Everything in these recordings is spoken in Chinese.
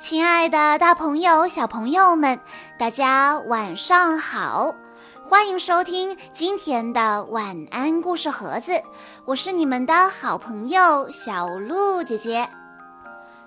亲爱的，大朋友、小朋友们，大家晚上好！欢迎收听今天的晚安故事盒子，我是你们的好朋友小鹿姐姐。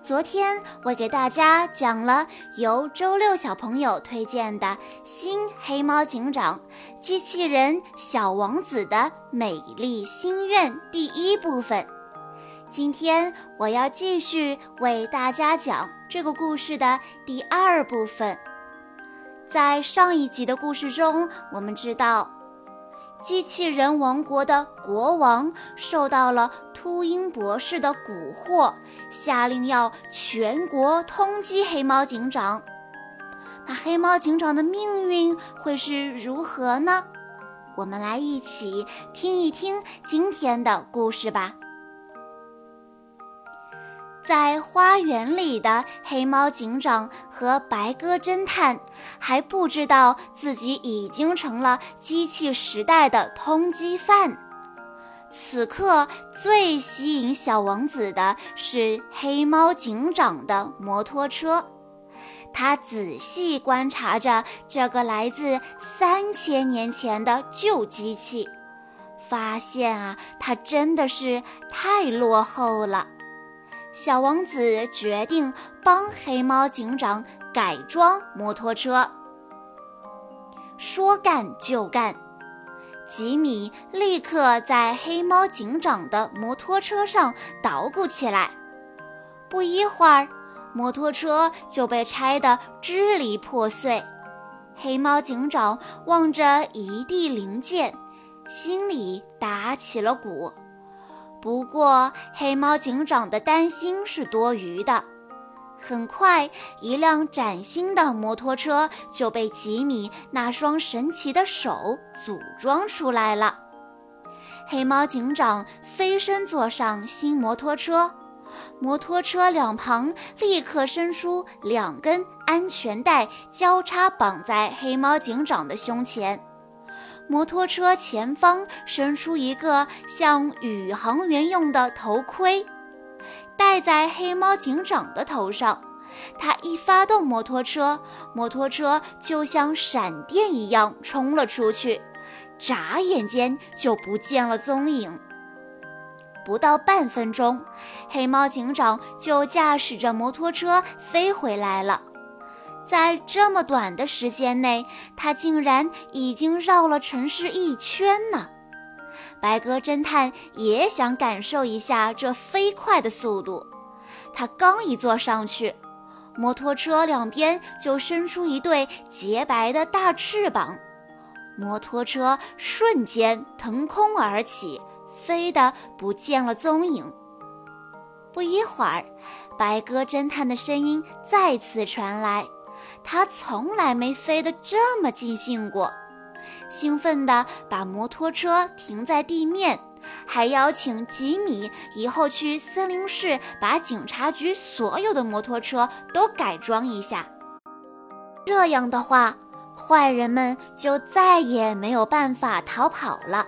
昨天我给大家讲了由周六小朋友推荐的新《黑猫警长：机器人小王子的美丽心愿》第一部分。今天我要继续为大家讲这个故事的第二部分。在上一集的故事中，我们知道，机器人王国的国王受到了秃鹰博士的蛊惑，下令要全国通缉黑猫警长。那黑猫警长的命运会是如何呢？我们来一起听一听今天的故事吧。在花园里的黑猫警长和白鸽侦探还不知道自己已经成了机器时代的通缉犯。此刻最吸引小王子的是黑猫警长的摩托车，他仔细观察着这个来自三千年前的旧机器，发现啊，它真的是太落后了。小王子决定帮黑猫警长改装摩托车。说干就干，吉米立刻在黑猫警长的摩托车上捣鼓起来。不一会儿，摩托车就被拆得支离破碎。黑猫警长望着一地零件，心里打起了鼓。不过，黑猫警长的担心是多余的。很快，一辆崭新的摩托车就被吉米那双神奇的手组装出来了。黑猫警长飞身坐上新摩托车，摩托车两旁立刻伸出两根安全带，交叉绑在黑猫警长的胸前。摩托车前方伸出一个像宇航员用的头盔，戴在黑猫警长的头上。他一发动摩托车，摩托车就像闪电一样冲了出去，眨眼间就不见了踪影。不到半分钟，黑猫警长就驾驶着摩托车飞回来了。在这么短的时间内，他竟然已经绕了城市一圈呢！白鸽侦探也想感受一下这飞快的速度。他刚一坐上去，摩托车两边就伸出一对洁白的大翅膀，摩托车瞬间腾空而起，飞得不见了踪影。不一会儿，白鸽侦探的声音再次传来。他从来没飞得这么尽兴过，兴奋地把摩托车停在地面，还邀请吉米以后去森林市把警察局所有的摩托车都改装一下。这样的话，坏人们就再也没有办法逃跑了。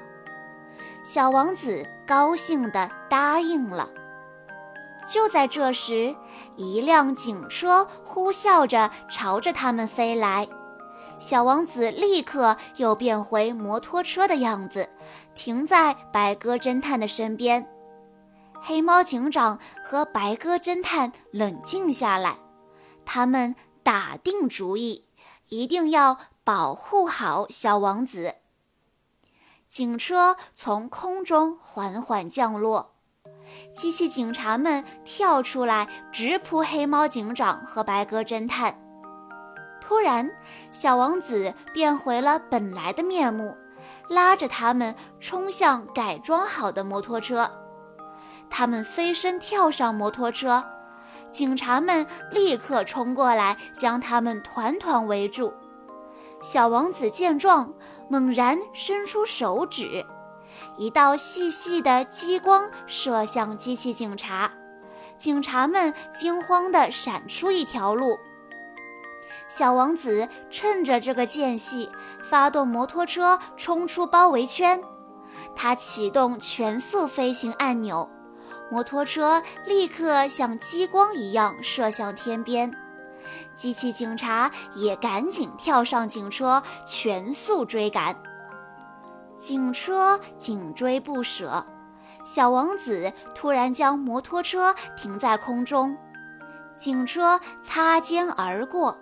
小王子高兴地答应了。就在这时，一辆警车呼啸着朝着他们飞来。小王子立刻又变回摩托车的样子，停在白鸽侦探的身边。黑猫警长和白鸽侦探冷静下来，他们打定主意，一定要保护好小王子。警车从空中缓缓降落。机器警察们跳出来，直扑黑猫警长和白鸽侦探。突然，小王子变回了本来的面目，拉着他们冲向改装好的摩托车。他们飞身跳上摩托车，警察们立刻冲过来，将他们团团围住。小王子见状，猛然伸出手指。一道细细的激光射向机器警察，警察们惊慌地闪出一条路。小王子趁着这个间隙，发动摩托车冲出包围圈。他启动全速飞行按钮，摩托车立刻像激光一样射向天边，机器警察也赶紧跳上警车，全速追赶。警车紧追不舍，小王子突然将摩托车停在空中，警车擦肩而过。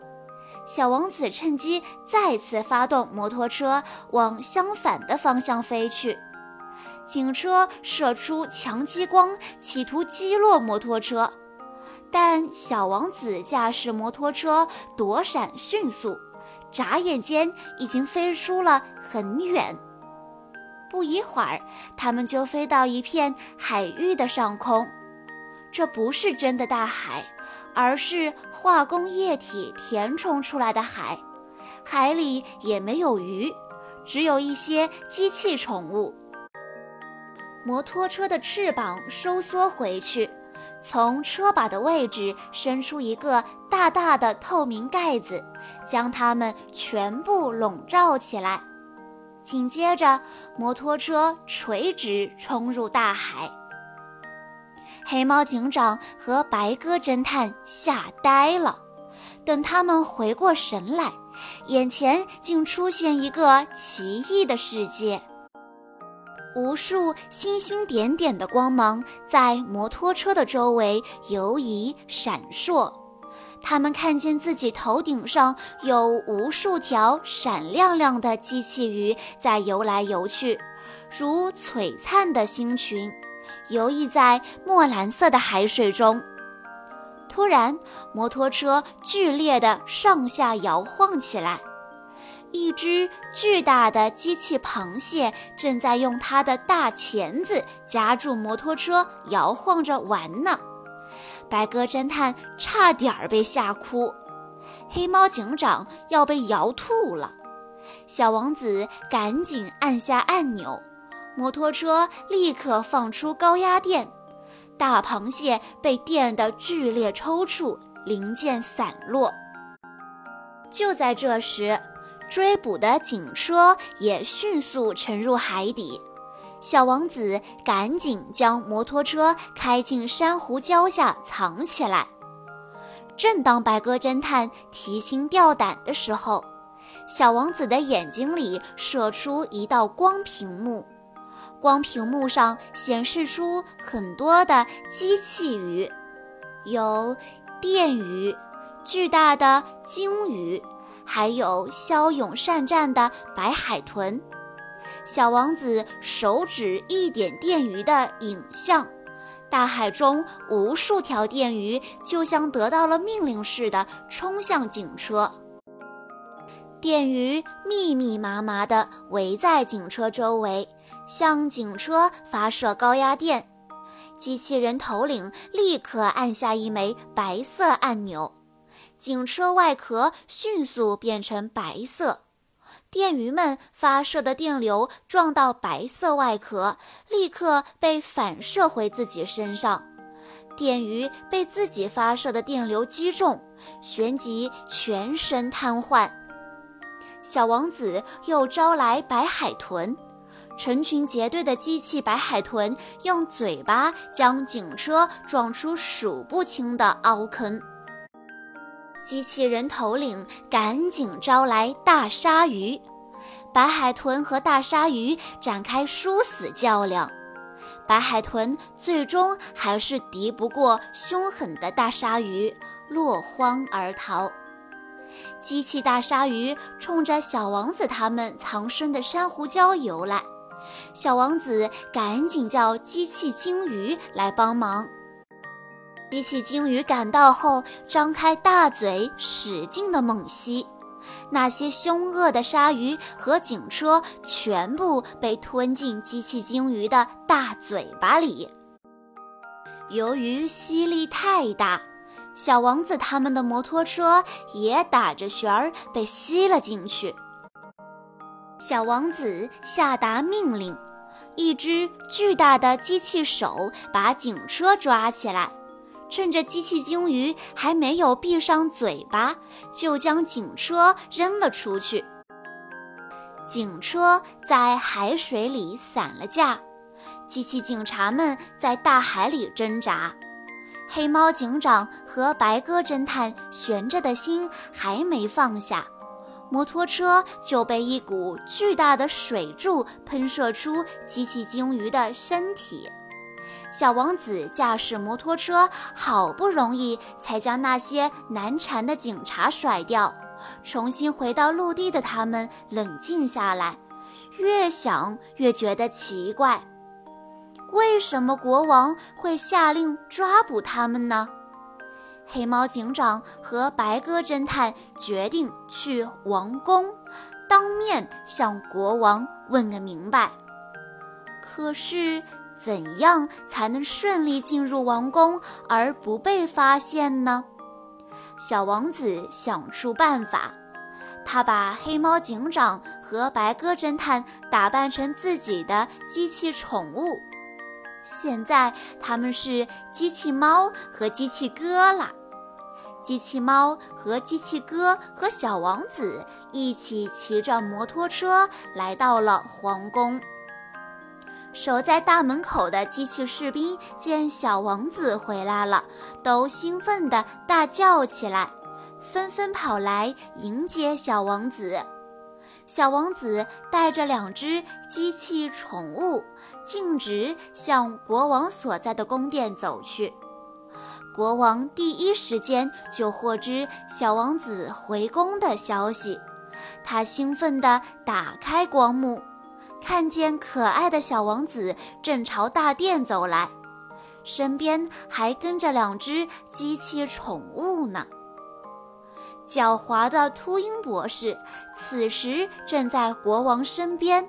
小王子趁机再次发动摩托车，往相反的方向飞去。警车射出强激光，企图击落摩托车，但小王子驾驶摩托车躲闪迅速，眨眼间已经飞出了很远。不一会儿，他们就飞到一片海域的上空。这不是真的大海。而是化工液体填充出来的海，海里也没有鱼，只有一些机器宠物。摩托车的翅膀收缩回去，从车把的位置伸出一个大大的透明盖子，将它们全部笼罩起来。紧接着，摩托车垂直冲入大海。黑猫警长和白鸽侦探吓呆了。等他们回过神来，眼前竟出现一个奇异的世界。无数星星点点的光芒在摩托车的周围游移闪烁。他们看见自己头顶上有无数条闪亮亮的机器鱼在游来游去，如璀璨的星群。游弋在墨蓝色的海水中。突然，摩托车剧烈地上下摇晃起来。一只巨大的机器螃蟹正在用它的大钳子夹住摩托车，摇晃着玩呢。白鸽侦探差点儿被吓哭，黑猫警长要被摇吐了。小王子赶紧按下按钮。摩托车立刻放出高压电，大螃蟹被电得剧烈抽搐，零件散落。就在这时，追捕的警车也迅速沉入海底。小王子赶紧将摩托车开进珊瑚礁下藏起来。正当白鸽侦探提心吊胆的时候，小王子的眼睛里射出一道光屏幕。光屏幕上显示出很多的机器鱼，有电鱼、巨大的鲸鱼，还有骁勇善战的白海豚。小王子手指一点电鱼的影像，大海中无数条电鱼就像得到了命令似的冲向警车。电鱼密密麻麻地围在警车周围。向警车发射高压电，机器人头领立刻按下一枚白色按钮，警车外壳迅速变成白色。电鱼们发射的电流撞到白色外壳，立刻被反射回自己身上。电鱼被自己发射的电流击中，旋即全身瘫痪。小王子又招来白海豚。成群结队的机器白海豚用嘴巴将警车撞出数不清的凹坑。机器人头领赶紧招来大鲨鱼，白海豚和大鲨鱼展开殊死较量。白海豚最终还是敌不过凶狠的大鲨鱼，落荒而逃。机器大鲨鱼冲着小王子他们藏身的珊瑚礁游来。小王子赶紧叫机器鲸鱼来帮忙。机器鲸鱼赶到后，张开大嘴，使劲地猛吸。那些凶恶的鲨鱼和警车全部被吞进机器鲸鱼的大嘴巴里。由于吸力太大，小王子他们的摩托车也打着旋儿被吸了进去。小王子下达命令，一只巨大的机器手把警车抓起来，趁着机器鲸鱼还没有闭上嘴巴，就将警车扔了出去。警车在海水里散了架，机器警察们在大海里挣扎，黑猫警长和白鸽侦探悬着的心还没放下，摩托车就被一股巨大的水柱喷射出机器鲸鱼的身体。小王子驾驶摩托车，好不容易才将那些难缠的警察甩掉，重新回到陆地的他们冷静下来，越想越觉得奇怪。为什么国王会下令抓捕他们呢？黑猫警长和白鸽侦探决定去王宫，当面向国王问个明白。可是，怎样才能顺利进入王宫而不被发现呢？小王子想出办法，他把黑猫警长和白鸽侦探打扮成自己的机器宠物。现在他们是机器猫和机器哥啦。机器猫和机器哥和小王子一起骑着摩托车来到了皇宫。守在大门口的机器士兵见小王子回来了，都兴奋地大叫起来，纷纷跑来迎接小王子。小王子带着两只机器宠物，径直向国王所在的宫殿走去。国王第一时间就获知小王子回宫的消息，他兴奋地打开光幕，看见可爱的小王子正朝大殿走来，身边还跟着两只机器宠物呢。狡猾的秃鹰博士此时正在国王身边，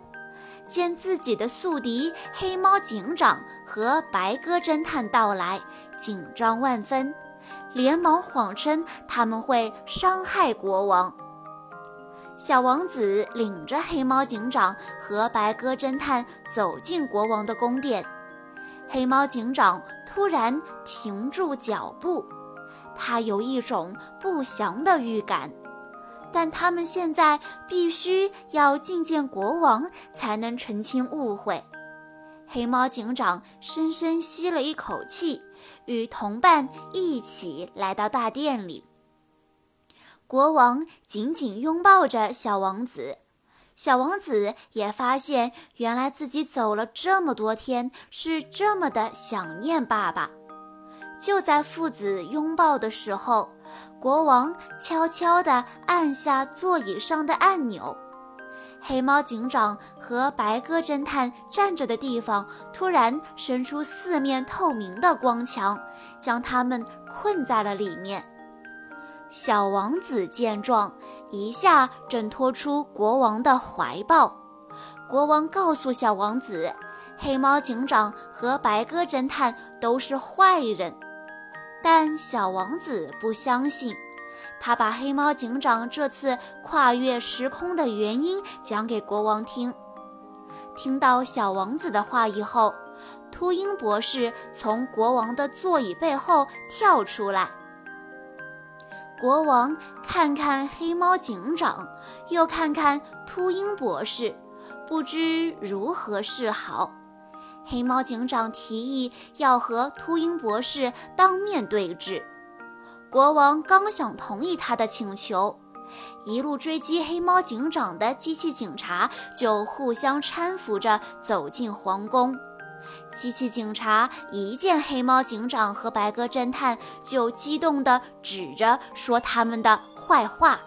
见自己的宿敌黑猫警长和白鸽侦探到来，紧张万分，连忙谎称他们会伤害国王。小王子领着黑猫警长和白鸽侦探走进国王的宫殿，黑猫警长突然停住脚步。他有一种不祥的预感，但他们现在必须要觐见国王，才能澄清误会。黑猫警长深深吸了一口气，与同伴一起来到大殿里。国王紧紧拥抱着小王子，小王子也发现，原来自己走了这么多天，是这么的想念爸爸。就在父子拥抱的时候，国王悄悄地按下座椅上的按钮，黑猫警长和白鸽侦探站着的地方突然伸出四面透明的光墙，将他们困在了里面。小王子见状，一下挣脱出国王的怀抱。国王告诉小王子，黑猫警长和白鸽侦探都是坏人。但小王子不相信，他把黑猫警长这次跨越时空的原因讲给国王听。听到小王子的话以后，秃鹰博士从国王的座椅背后跳出来。国王看看黑猫警长，又看看秃鹰博士，不知如何是好。黑猫警长提议要和秃鹰博士当面对质，国王刚想同意他的请求，一路追击黑猫警长的机器警察就互相搀扶着走进皇宫。机器警察一见黑猫警长和白鸽侦探，就激动地指着说他们的坏话。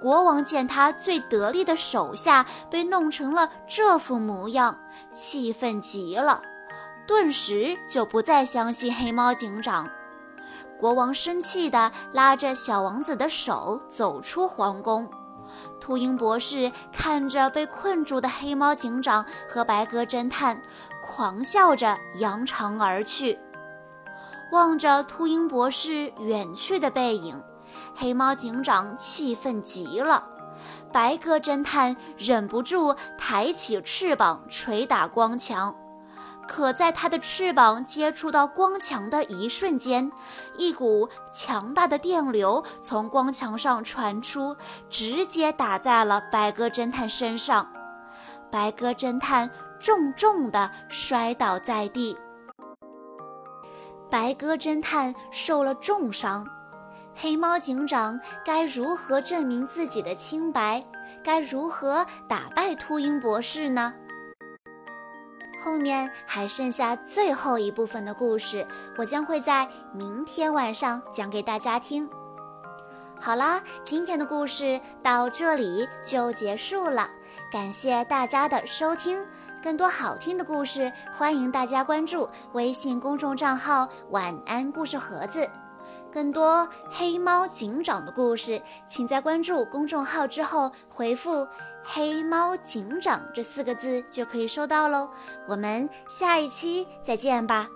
国王见他最得力的手下被弄成了这副模样，气愤极了，顿时就不再相信黑猫警长。国王生气地拉着小王子的手走出皇宫。秃鹰博士看着被困住的黑猫警长和白鸽侦探，狂笑着扬长而去。望着秃鹰博士远去的背影。黑猫警长气愤极了，白鸽侦探忍不住抬起翅膀捶打光墙，可在他的翅膀接触到光墙的一瞬间，一股强大的电流从光墙上传出，直接打在了白鸽侦探身上。白鸽侦探重重地摔倒在地。白鸽侦探受了重伤，黑猫警长该如何证明自己的清白？该如何打败秃鹰博士呢？后面还剩下最后一部分的故事，我将会在明天晚上讲给大家听。好啦，今天的故事到这里就结束了，感谢大家的收听。更多好听的故事，欢迎大家关注微信公众账号“晚安故事盒子”。更多黑猫警长的故事，请在关注公众号之后回复“黑猫警长”这四个字就可以收到喽。我们下一期再见吧。